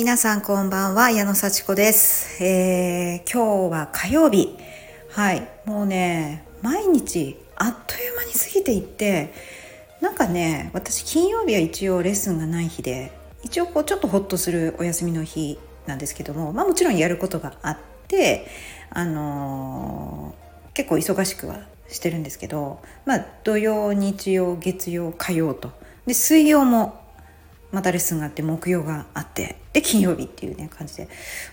皆さんこんばんは矢野幸子です、えー、今日は火曜日。はい。もうね毎日あっという間に過ぎていってなんかね私金曜日は一応レッスンがない日で一応こうちょっとホッとするお休みの日なんですけどもまあもちろんやることがあってあのー、結構忙しくはしてるんですけどまあ土曜日曜月曜火曜と。で水曜もまたレッスンがあって木曜があってで金曜日っていうね感じで。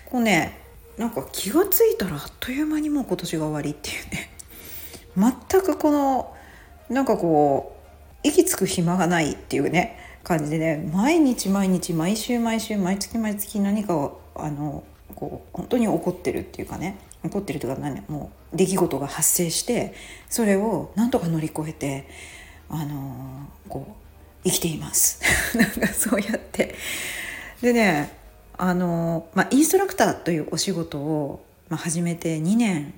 こうねなんか気が付いたらあっという間にもう今年が終わりっていうね。全くこのなんかこう息つく暇がないっていうね感じでね。毎日毎日毎週毎週毎月毎月何かをあのこう本当に起こってるっていうかね。起こってるというか何もう出来事が発生してそれをなんとか乗り越えてあのこう生きています。なんかそうやって。でねあの、まあ、インストラクターというお仕事を、まあ、始めて2年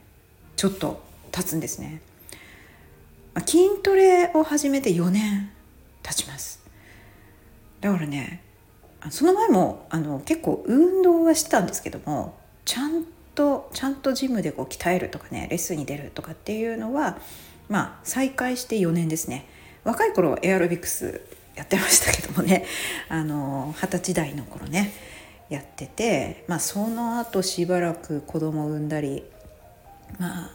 ちょっと経つんですね、まあ、筋トレを始めて4年経ちます。だからねその前もあの結構運動はしてたんですけどもちゃんとちゃんとジムでこう鍛えるとかねレッスンに出るとかっていうのはまあ再開して4年ですね。若い頃エアロビクスやってましたけどもね あの二十歳代の頃ねやってて、まあ、その後しばらく子供を産んだり、まあ、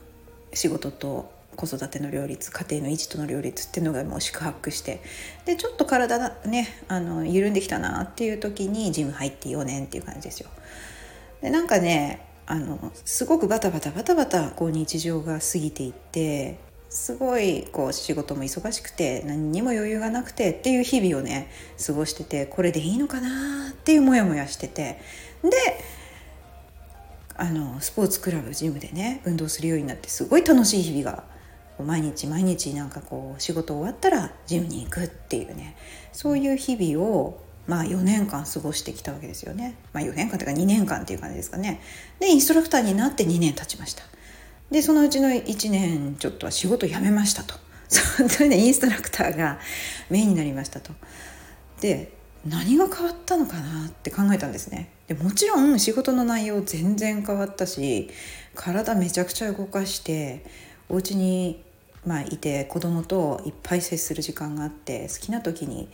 仕事と子育ての両立家庭の維持との両立っていうのがもう宿泊してでちょっと体がねあの緩んできたなっていう時にジム入って4年っていう感じですよ。でなんかねあのすごくバタバタバタバタこう日常が過ぎていってすごいこう仕事も忙しくて何にも余裕がなくてっていう日々をね過ごしててこれでいいのかなっていうモヤモヤしててであのスポーツクラブジムでね運動するようになってすごい楽しい日々が毎日毎日なんかこう仕事終わったらジムに行くっていうねそういう日々をまあ4年間過ごしてきたわけですよね。まあ4年間というか2年間っていう感じですかね。でインストラクターになって2年経ちました。でそのうちの1年ちょっとは仕事辞めましたと。それでインストラクターがメインになりましたと。で何が変わったのかなって考えたんですね。でもちろん仕事の内容全然変わったし体めちゃくちゃ動かしてお家にまあいて子供といっぱい接する時間があって好きな時に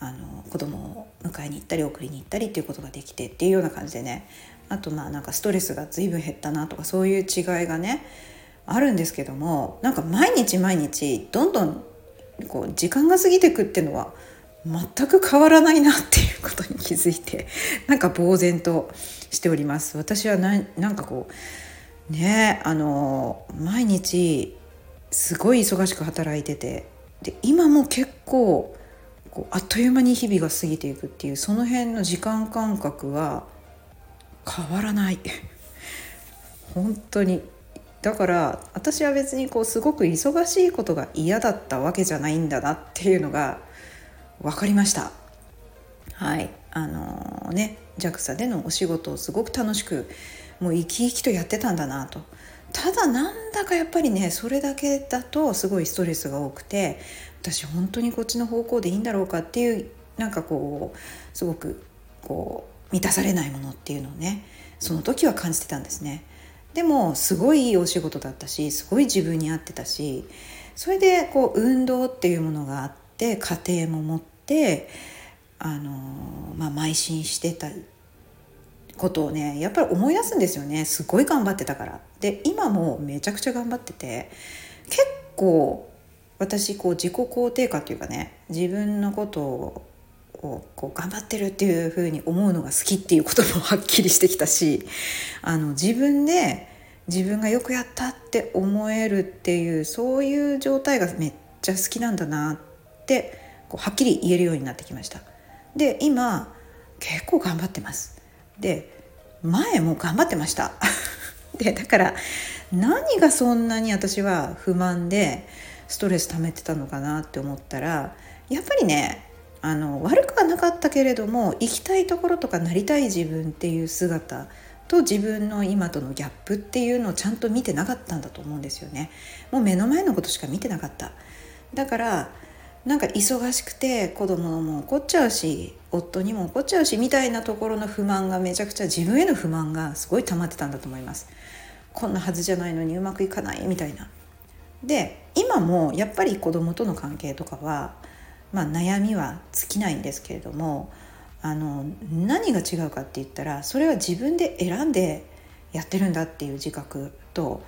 あの子供を迎えに行ったり送りに行ったりっていうことができてっていうような感じでねあとまあなんかストレスが随分減ったなとかそういう違いがねあるんですけどもなんか毎日毎日どんどんこう時間が過ぎてくっていうのは全く変わらないなっていうことに気づいて なんか呆然としております。私はななんかこうねあの毎日すごい忙しく働いててで今も結構こうあっという間に日々が過ぎていくっていうその辺の時間感覚は変わらない。本当に。だから私は別にこうすごく忙しいことが嫌だったわけじゃないんだなっていうのが分かりました。はい。あのー、ね JAXA でのお仕事をすごく楽しくもう生き生きとやってたんだなと。ただなんだかやっぱりねそれだけだとすごいストレスが多くて私本当にこっちの方向でいいんだろうかっていうなんかこうすごくこう満たされないものっていうのをねその時は感じてたんですね。でもすごいいいお仕事だったしすごい自分に合ってたしそれでこう運動っていうものがあって家庭も持ってあのまあ邁進してたことをねやっぱり思い出すんですよね。すごい頑張ってたから。で今もめちゃくちゃ頑張ってて結構私こう自己肯定感というかね自分のことををこう頑張ってるっていうふうに思うのが好きっていうこともはっきりしてきたし あの自分で自分がよくやったって思えるっていうそういう状態がめっちゃ好きなんだなってこうはっきり言えるようになってきました。で今結構頑張ってます。で前も頑張ってました。でだから何がそんなに私は不満でストレス溜めてたのかなって思ったらやっぱりねあの悪くはなかったけれども行きたいところとかなりたい自分っていう姿と自分の今とのギャップっていうのをちゃんと見てなかったんだと思うんですよね。もう目の前のことしか見てなかった。だからなんか忙しくて子供も怒っちゃうし夫にも怒っちゃうしみたいなところの不満がめちゃくちゃ自分への不満がすごい溜まってたんだと思います。こんなはずじゃないのにうまくいかないみたいな。で今もやっぱり子供との関係とかは、まあ、悩みは尽きないんですけれどもあの何が違うかって言ったらそれは自分で選んでやってるんだっていう自覚と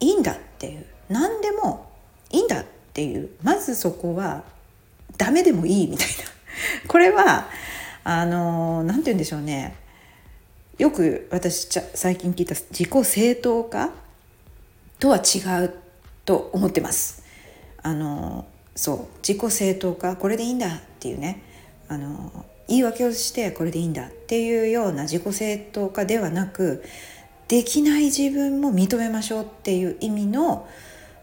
いいんだっていう何でもいいんだっていうまずそこはダメでもいいみたいな これはあの何て言うんでしょうねよく私最近聞いた自己正当化とは違うと思ってます。あのそう自己正当化これでいいんだっていうね。あの言い訳をしてこれでいいんだっていうような自己正当化ではなくできない自分も認めましょうっていう意味の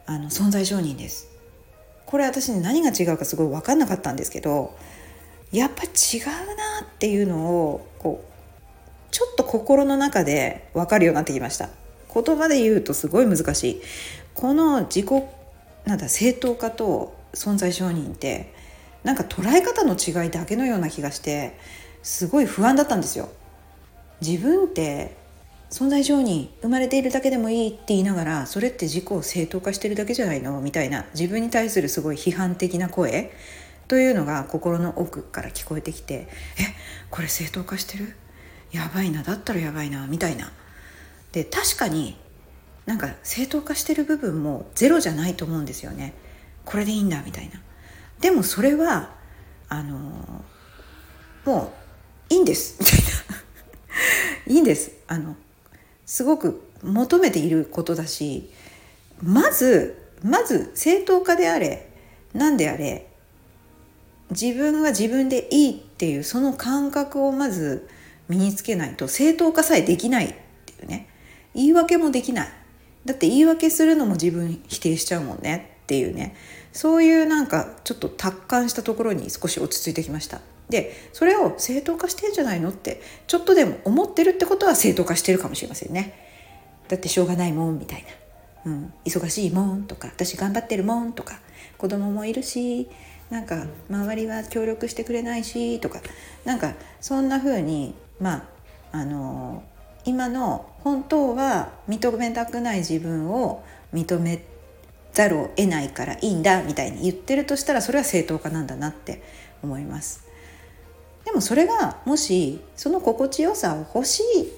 あの存在承認です。これ私に何が違うかすごい分かんなかったんですけどやっぱ違うなっていうのをこうちょっと心の中で分かるようになってきました。言葉で言うとすごい難しい。この自己なんだ正当化と存在承認ってなんか捉え方の違いだけのような気がしてすごい不安だったんですよ。自分って存在承認生まれているだけでもいいって言いながらそれって自己を正当化してるだけじゃないの？みたいな自分に対するすごい批判的な声というのが心の奥から聞こえてきてえこれ正当化してる？やばいなだったらやばいなみたいな。で確かになんか正当化してる部分もゼロじゃないと思うんですよね。これでいいんだみたいな。でもそれはあのもういいんですみたいな。いいんです。あのすごく求めていることだしまずまず正当化であれ何であれ自分は自分でいいっていうその感覚をまず身につけないと正当化さえできないっていうね。言い訳もできない。だって言い訳するのも自分否定しちゃうもんね。っていうね。そういうなんかちょっと達観したところに少し落ち着いてきました。でそれを正当化してんじゃないのってちょっとでも思ってるってことは正当化してるかもしれませんね。だってしょうがないもんみたいな、うん、忙しいもんとか私頑張ってるもんとか子供もいるしなんか周りは協力してくれないしとかなんかそんな風にまああの今の本当は認めたくない自分を認めざるを得ないからいいんだみたいに言ってるとしたらそれは正当化なんだなって思います。でもそれがもしその心地よさを欲しい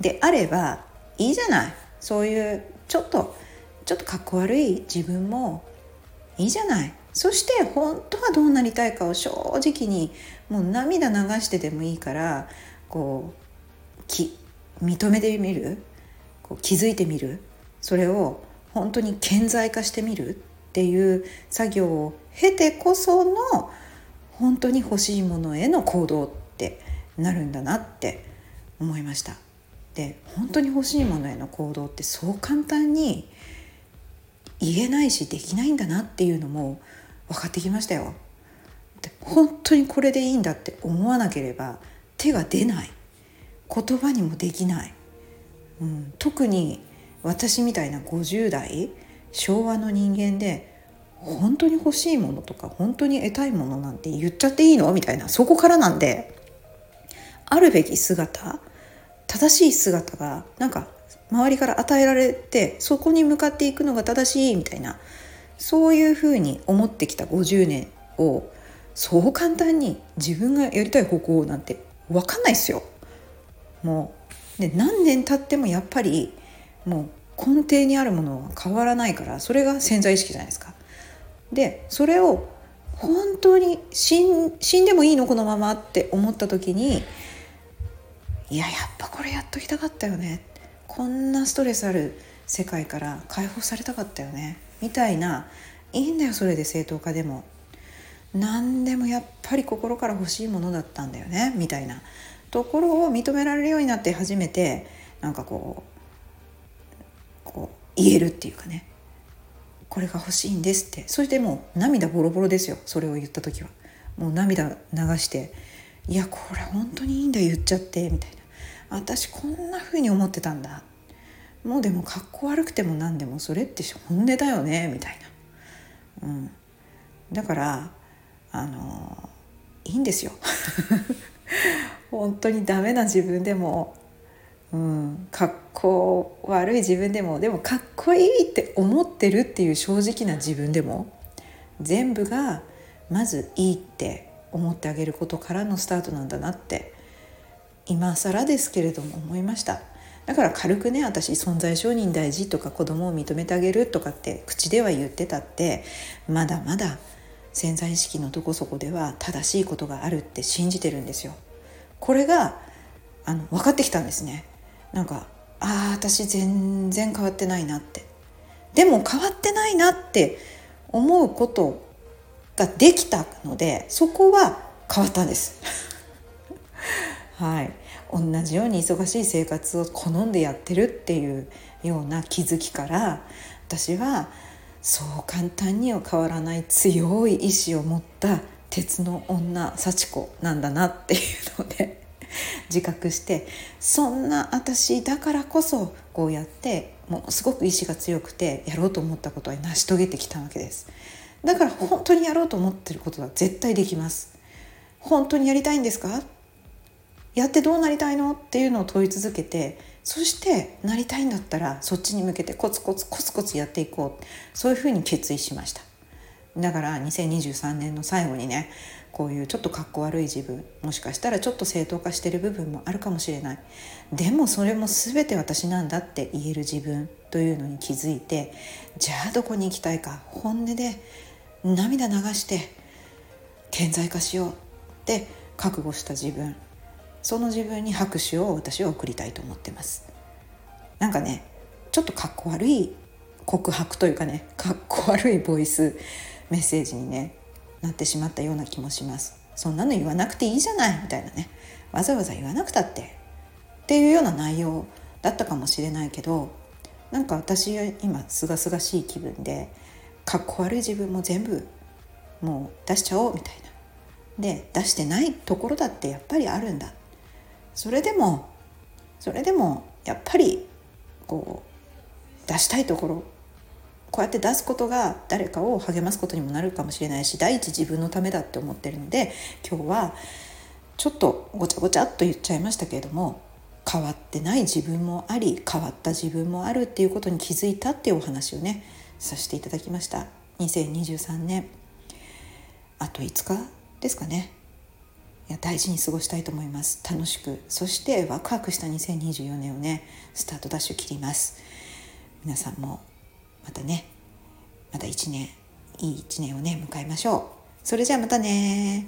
であればいいじゃない。そういうちょっとちょっとかっこ悪い自分もいいじゃない。そして本当はどうなりたいかを正直にもう涙流してでもいいからこうき認めてみる？こう気づいてみる？それを本当に顕在化してみるっていう作業を経てこその本当に欲しいものへの行動ってなるんだなって思いました。で本当に欲しいものへの行動ってそう簡単に言えないしできないんだなっていうのも分かってきましたよ。で本当にこれでいいんだって思わなければ手が出ない。言葉にもできない、うん、特に私みたいな50代昭和の人間で本当に欲しいものとか本当に得たいものなんて言っちゃっていいの？みたいなそこからなんであるべき姿正しい姿がなんか周りから与えられてそこに向かっていくのが正しいみたいなそういうふうに思ってきた50年をそう簡単に自分がやりたい方向なんて分かんないですよ。もうで何年経ってもやっぱりもう根底にあるものは変わらないからそれが潜在意識じゃないですか。でそれを本当に死ん死んでもいいの？このままって思った時にいややっぱこれやっときたかったよね。こんなストレスある世界から解放されたかったよね。みたいないいんだよそれで正当化でも。何でもやっぱり心から欲しいものだったんだよね。みたいなところを認められるようになって初めてなんかこうこう言えるっていうかね。これが欲しいんですって。それでもう涙ボロボロですよ。それを言った時は。もう涙流していやこれ本当にいいんだ言っちゃって。みたいな。私こんな風に思ってたんだ。もうでもかっこ悪くても何でもそれって本音だよね。みたいな、うん、だからあのいいんですよ。本当にダメな自分でも、うん、かっこ悪い自分でもでもかっこいいって思ってるっていう正直な自分でも全部がまずいいって思ってあげることからのスタートなんだなって今更ですけれども思いました。だから軽くね私存在承認大事とか子供を認めてあげるとかって口では言ってたってまだまだ潜在意識のどこそこでは正しいことがあるって信じてるんですよ。これがあの分かってきたんですね。なんかああ私全然変わってないなって。でも変わってないなって思うことができたのでそこは変わったんです。はい。同じように忙しい生活を好んでやってるっていうような気づきから私はそう簡単には変わらない強い意志を持った鉄の女幸子なんだなっていうので自覚してそんな私だからこそこうやってものすごく意志が強くてやろうと思ったことは成し遂げてきたわけです。だから本当にやろうと思ってることは絶対できます。本当にやりたいんですか？やってどうなりたいの？っていうのを問い続けてそしてなりたいんだったらそっちに向けてコツコツコツコツやっていこう。そういうふうに決意しました。だから2023年の最後にねこういうちょっとかっこ悪い自分もしかしたらちょっと正当化してる部分もあるかもしれない。でもそれも全て私なんだって言える自分というのに気づいてじゃあどこに行きたいか本音で涙流して顕在化しようって覚悟した自分。その自分に拍手を私は送りたいと思ってます。なんかねちょっとかっこ悪い告白というかねかっこ悪いボイスメッセージにねなってしまったような気もします。そんなの言わなくていいじゃないみたいなね。わざわざ言わなくたって。っていうような内容だったかもしれないけどなんか私は今すがすがしい気分でかっこ悪い自分も全部もう出しちゃおうみたいな。で出してないところだってやっぱりあるんだ。それでもそれでもやっぱりこう出したいところこうやって出すことが誰かを励ますことにもなるかもしれないし第一自分のためだって思ってるので今日はちょっとごちゃごちゃっと言っちゃいましたけれども変わってない自分もあり変わった自分もあるっていうことに気づいたっていうお話をねさせていただきました。2023年。あと5日ですかね。いや大事に過ごしたいと思います。楽しくそしてワクワクした2024年をねスタートダッシュ切ります。皆さんもまたねまた1年いい1年をね迎えましょう。それじゃあまたね